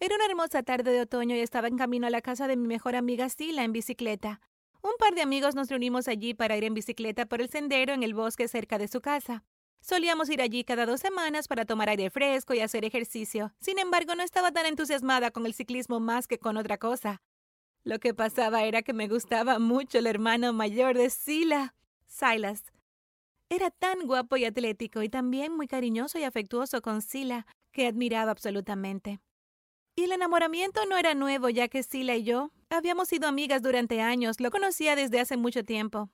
Era una hermosa tarde de otoño y estaba en camino a la casa de mi mejor amiga Sila en bicicleta. Un par de amigos nos reunimos allí para ir en bicicleta por el sendero en el bosque cerca de su casa. Solíamos ir allí cada dos semanas para tomar aire fresco y hacer ejercicio. Sin embargo, no estaba tan entusiasmada con el ciclismo más que con otra cosa. Lo que pasaba era que me gustaba mucho el hermano mayor de Sila, Silas. Era tan guapo y atlético y también muy cariñoso y afectuoso con Sila, que admiraba absolutamente. Y el enamoramiento no era nuevo, ya que Sila y yo habíamos sido amigas durante años, lo conocía desde hace mucho tiempo.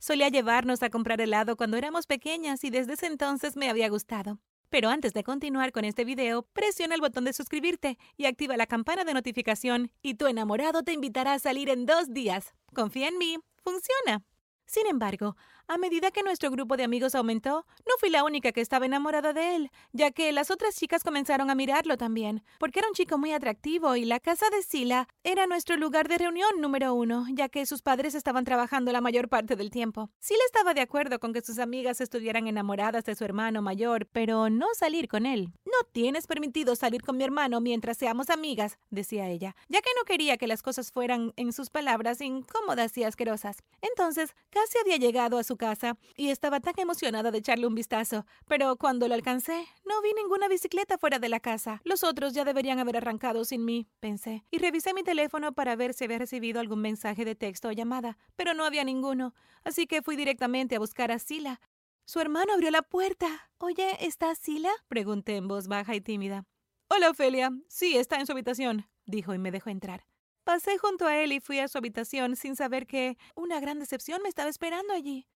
Solía llevarnos a comprar helado cuando éramos pequeñas y desde ese entonces me había gustado. Pero antes de continuar con este video, presiona el botón de suscribirte y activa la campana de notificación y tu enamorado te invitará a salir en dos días. Confía en mí, funciona. Sin embargo, a medida que nuestro grupo de amigos aumentó, no fui la única que estaba enamorada de él, ya que las otras chicas comenzaron a mirarlo también, porque era un chico muy atractivo y la casa de Sila era nuestro lugar de reunión número uno, ya que sus padres estaban trabajando la mayor parte del tiempo. Sila estaba de acuerdo con que sus amigas estuvieran enamoradas de su hermano mayor, pero no salir con él. No tienes permitido salir con mi hermano mientras seamos amigas, decía ella, ya que no quería que las cosas fueran, en sus palabras, incómodas y asquerosas. Entonces, Casi había llegado a su casa y estaba tan emocionada de echarle un vistazo, pero cuando lo alcancé, no vi ninguna bicicleta fuera de la casa. Los otros ya deberían haber arrancado sin mí, pensé, y revisé mi teléfono para ver si había recibido algún mensaje de texto o llamada, pero no había ninguno, así que fui directamente a buscar a Sila. Su hermano abrió la puerta. Oye, ¿está Sila? pregunté en voz baja y tímida. Hola, Ofelia. Sí, está en su habitación, dijo y me dejó entrar. Pasé junto a él y fui a su habitación sin saber que una gran decepción me estaba esperando allí.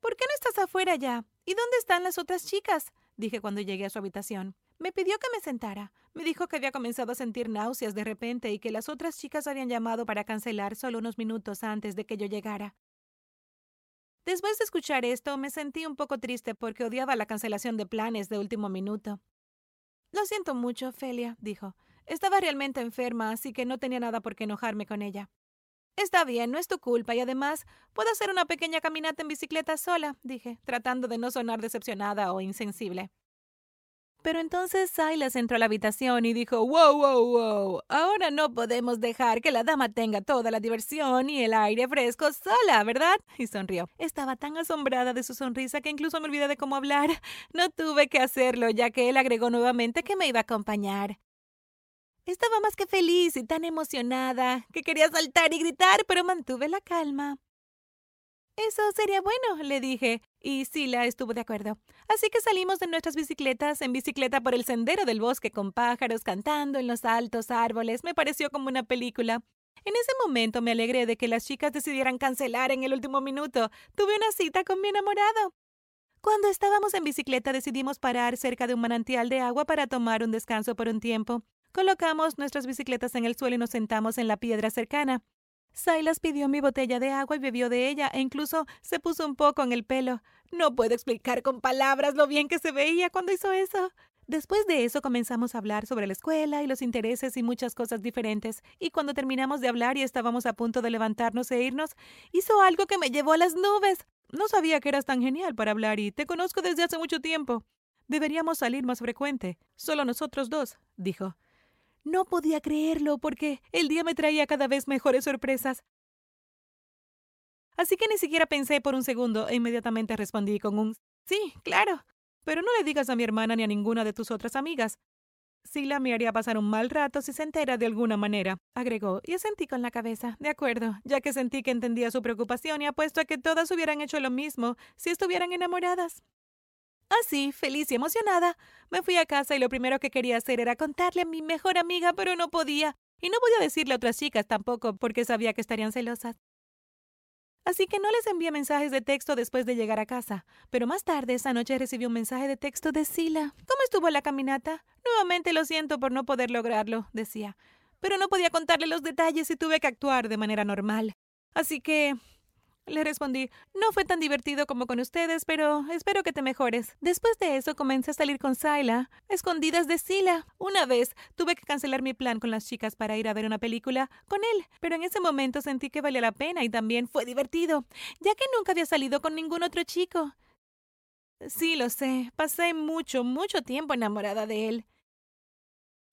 ¿Por qué no estás afuera ya? ¿Y dónde están las otras chicas? dije cuando llegué a su habitación. Me pidió que me sentara. Me dijo que había comenzado a sentir náuseas de repente y que las otras chicas habían llamado para cancelar solo unos minutos antes de que yo llegara. Después de escuchar esto, me sentí un poco triste porque odiaba la cancelación de planes de último minuto. Lo siento mucho, Felia, dijo. Estaba realmente enferma, así que no tenía nada por qué enojarme con ella. Está bien, no es tu culpa y además puedo hacer una pequeña caminata en bicicleta sola, dije, tratando de no sonar decepcionada o insensible. Pero entonces Silas entró a la habitación y dijo, wow, wow, wow, ahora no podemos dejar que la dama tenga toda la diversión y el aire fresco sola, ¿verdad? Y sonrió. Estaba tan asombrada de su sonrisa que incluso me olvidé de cómo hablar. No tuve que hacerlo, ya que él agregó nuevamente que me iba a acompañar. Estaba más que feliz y tan emocionada que quería saltar y gritar, pero mantuve la calma. Eso sería bueno, le dije, y Sila estuvo de acuerdo. Así que salimos de nuestras bicicletas en bicicleta por el sendero del bosque con pájaros cantando en los altos árboles. Me pareció como una película. En ese momento me alegré de que las chicas decidieran cancelar en el último minuto. Tuve una cita con mi enamorado. Cuando estábamos en bicicleta decidimos parar cerca de un manantial de agua para tomar un descanso por un tiempo. Colocamos nuestras bicicletas en el suelo y nos sentamos en la piedra cercana. Silas pidió mi botella de agua y bebió de ella e incluso se puso un poco en el pelo. No puedo explicar con palabras lo bien que se veía cuando hizo eso. Después de eso comenzamos a hablar sobre la escuela y los intereses y muchas cosas diferentes, y cuando terminamos de hablar y estábamos a punto de levantarnos e irnos, hizo algo que me llevó a las nubes. No sabía que eras tan genial para hablar y te conozco desde hace mucho tiempo. Deberíamos salir más frecuente, solo nosotros dos, dijo. No podía creerlo porque el día me traía cada vez mejores sorpresas. Así que ni siquiera pensé por un segundo e inmediatamente respondí con un sí, claro. Pero no le digas a mi hermana ni a ninguna de tus otras amigas. Sila me haría pasar un mal rato si se entera de alguna manera, agregó, y asentí con la cabeza. De acuerdo, ya que sentí que entendía su preocupación y apuesto a que todas hubieran hecho lo mismo si estuvieran enamoradas. Así, feliz y emocionada, me fui a casa y lo primero que quería hacer era contarle a mi mejor amiga, pero no podía. Y no podía decirle a otras chicas tampoco, porque sabía que estarían celosas. Así que no les envié mensajes de texto después de llegar a casa. Pero más tarde esa noche recibí un mensaje de texto de Sila. ¿Cómo estuvo la caminata? Nuevamente lo siento por no poder lograrlo, decía. Pero no podía contarle los detalles y tuve que actuar de manera normal. Así que le respondí, no fue tan divertido como con ustedes, pero espero que te mejores. Después de eso comencé a salir con Sila, escondidas de Sila. Una vez tuve que cancelar mi plan con las chicas para ir a ver una película con él, pero en ese momento sentí que valía la pena y también fue divertido, ya que nunca había salido con ningún otro chico. Sí, lo sé, pasé mucho, mucho tiempo enamorada de él.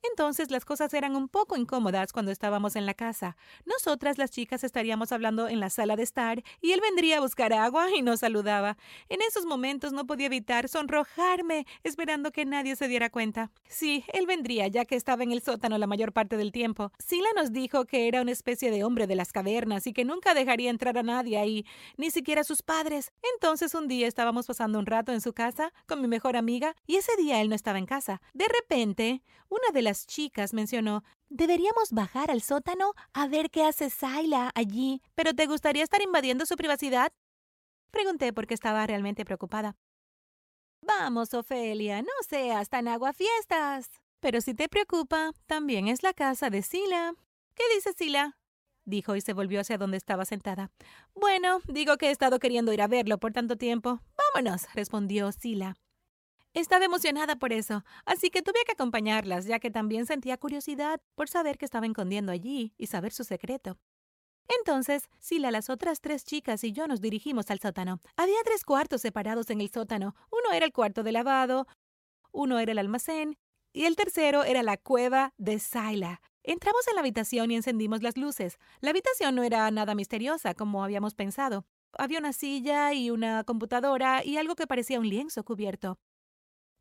Entonces las cosas eran un poco incómodas cuando estábamos en la casa. Nosotras las chicas estaríamos hablando en la sala de estar y él vendría a buscar agua y nos saludaba. En esos momentos no podía evitar sonrojarme, esperando que nadie se diera cuenta. Sí, él vendría, ya que estaba en el sótano la mayor parte del tiempo. Sila nos dijo que era una especie de hombre de las cavernas y que nunca dejaría entrar a nadie ahí, ni siquiera a sus padres. Entonces un día estábamos pasando un rato en su casa con mi mejor amiga y ese día él no estaba en casa. De repente, una de las chicas mencionó, deberíamos bajar al sótano a ver qué hace Sayla allí. ¿Pero te gustaría estar invadiendo su privacidad? Pregunté porque estaba realmente preocupada. Vamos, Ofelia, no seas tan aguafiestas. Pero si te preocupa, también es la casa de Sila. ¿Qué dice Sila? dijo y se volvió hacia donde estaba sentada. Bueno, digo que he estado queriendo ir a verlo por tanto tiempo. Vámonos, respondió Sila. Estaba emocionada por eso, así que tuve que acompañarlas, ya que también sentía curiosidad por saber qué estaba escondiendo allí y saber su secreto. Entonces, Sila, las otras tres chicas y yo nos dirigimos al sótano. Había tres cuartos separados en el sótano. Uno era el cuarto de lavado, uno era el almacén y el tercero era la cueva de Sila. Entramos en la habitación y encendimos las luces. La habitación no era nada misteriosa, como habíamos pensado. Había una silla y una computadora y algo que parecía un lienzo cubierto.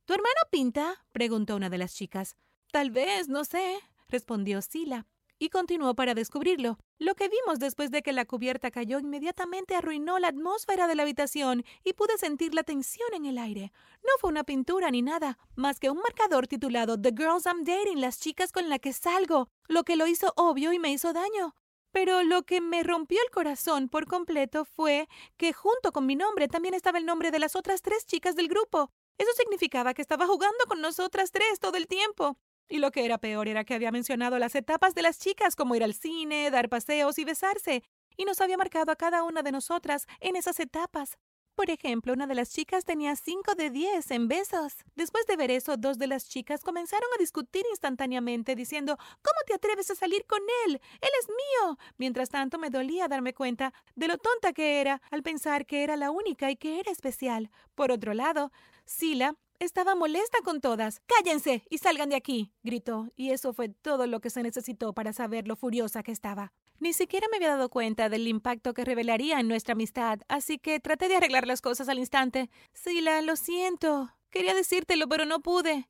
¿Tu hermano pinta? preguntó una de las chicas. Tal vez, no sé, respondió Sila. Y continuó para descubrirlo. Lo que vimos después de que la cubierta cayó inmediatamente arruinó la atmósfera de la habitación y pude sentir la tensión en el aire. No fue una pintura ni nada, más que un marcador titulado The Girls I'm Dating, las chicas con las que salgo, lo que lo hizo obvio y me hizo daño. Pero lo que me rompió el corazón por completo fue que junto con mi nombre también estaba el nombre de las otras tres chicas del grupo. Eso significaba que estaba jugando con nosotras tres todo el tiempo. Y lo que era peor era que había mencionado las etapas de las chicas, como ir al cine, dar paseos y besarse, y nos había marcado a cada una de nosotras en esas etapas. Por ejemplo, una de las chicas tenía cinco de diez en besos. Después de ver eso, dos de las chicas comenzaron a discutir instantáneamente, diciendo ¿Cómo te atreves a salir con él? Él es mío. Mientras tanto, me dolía darme cuenta de lo tonta que era al pensar que era la única y que era especial. Por otro lado, Sila estaba molesta con todas. ¡Cállense y salgan de aquí! gritó, y eso fue todo lo que se necesitó para saber lo furiosa que estaba. Ni siquiera me había dado cuenta del impacto que revelaría en nuestra amistad, así que traté de arreglar las cosas al instante. Sila, lo siento. Quería decírtelo, pero no pude.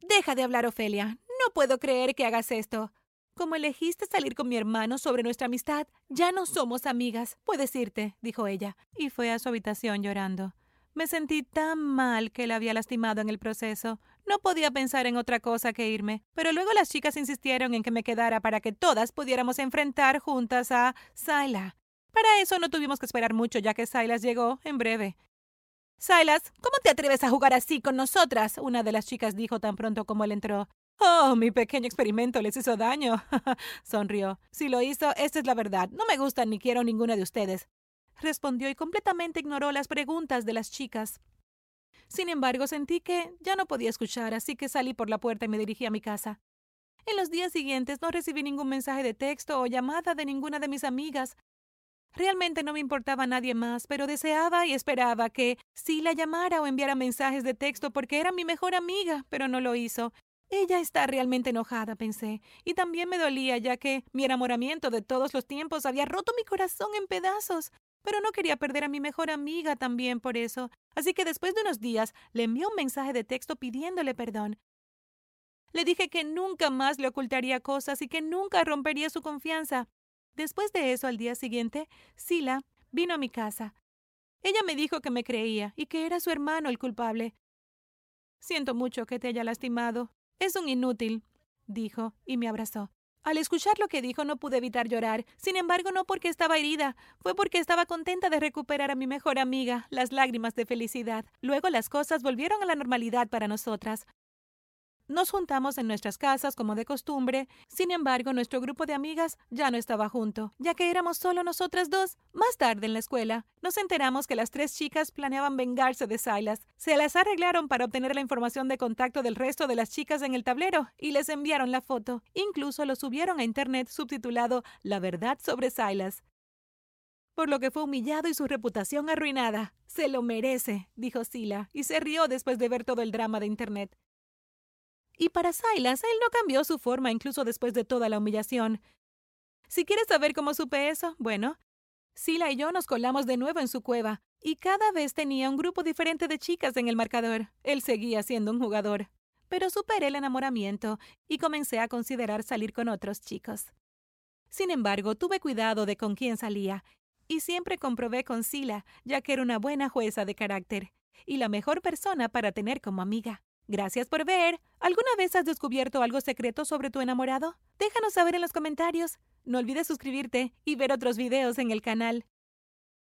Deja de hablar, Ofelia. No puedo creer que hagas esto. Como elegiste salir con mi hermano sobre nuestra amistad, ya no somos amigas. Puedes irte, dijo ella, y fue a su habitación llorando. Me sentí tan mal que la había lastimado en el proceso. No podía pensar en otra cosa que irme, pero luego las chicas insistieron en que me quedara para que todas pudiéramos enfrentar juntas a Silas. Para eso no tuvimos que esperar mucho, ya que Silas llegó en breve. Silas, ¿cómo te atreves a jugar así con nosotras? Una de las chicas dijo tan pronto como él entró. Oh, mi pequeño experimento les hizo daño. Sonrió. Si lo hizo, esta es la verdad. No me gustan ni quiero ninguna de ustedes respondió y completamente ignoró las preguntas de las chicas. Sin embargo, sentí que ya no podía escuchar, así que salí por la puerta y me dirigí a mi casa. En los días siguientes no recibí ningún mensaje de texto o llamada de ninguna de mis amigas. Realmente no me importaba nadie más, pero deseaba y esperaba que sí la llamara o enviara mensajes de texto porque era mi mejor amiga, pero no lo hizo. Ella está realmente enojada, pensé, y también me dolía ya que mi enamoramiento de todos los tiempos había roto mi corazón en pedazos pero no quería perder a mi mejor amiga también por eso, así que después de unos días le envió un mensaje de texto pidiéndole perdón. Le dije que nunca más le ocultaría cosas y que nunca rompería su confianza. Después de eso, al día siguiente, Sila vino a mi casa. Ella me dijo que me creía y que era su hermano el culpable. Siento mucho que te haya lastimado. Es un inútil, dijo, y me abrazó. Al escuchar lo que dijo no pude evitar llorar. Sin embargo, no porque estaba herida, fue porque estaba contenta de recuperar a mi mejor amiga, las lágrimas de felicidad. Luego las cosas volvieron a la normalidad para nosotras. Nos juntamos en nuestras casas como de costumbre, sin embargo nuestro grupo de amigas ya no estaba junto, ya que éramos solo nosotras dos. Más tarde en la escuela, nos enteramos que las tres chicas planeaban vengarse de Silas. Se las arreglaron para obtener la información de contacto del resto de las chicas en el tablero y les enviaron la foto. Incluso lo subieron a internet subtitulado La verdad sobre Silas por lo que fue humillado y su reputación arruinada. Se lo merece, dijo Sila, y se rió después de ver todo el drama de Internet. Y para Silas, él no cambió su forma incluso después de toda la humillación. Si quieres saber cómo supe eso, bueno, Sila y yo nos colamos de nuevo en su cueva, y cada vez tenía un grupo diferente de chicas en el marcador. Él seguía siendo un jugador. Pero superé el enamoramiento y comencé a considerar salir con otros chicos. Sin embargo, tuve cuidado de con quién salía, y siempre comprobé con Sila, ya que era una buena jueza de carácter, y la mejor persona para tener como amiga. Gracias por ver. ¿Alguna vez has descubierto algo secreto sobre tu enamorado? Déjanos saber en los comentarios. No olvides suscribirte y ver otros videos en el canal.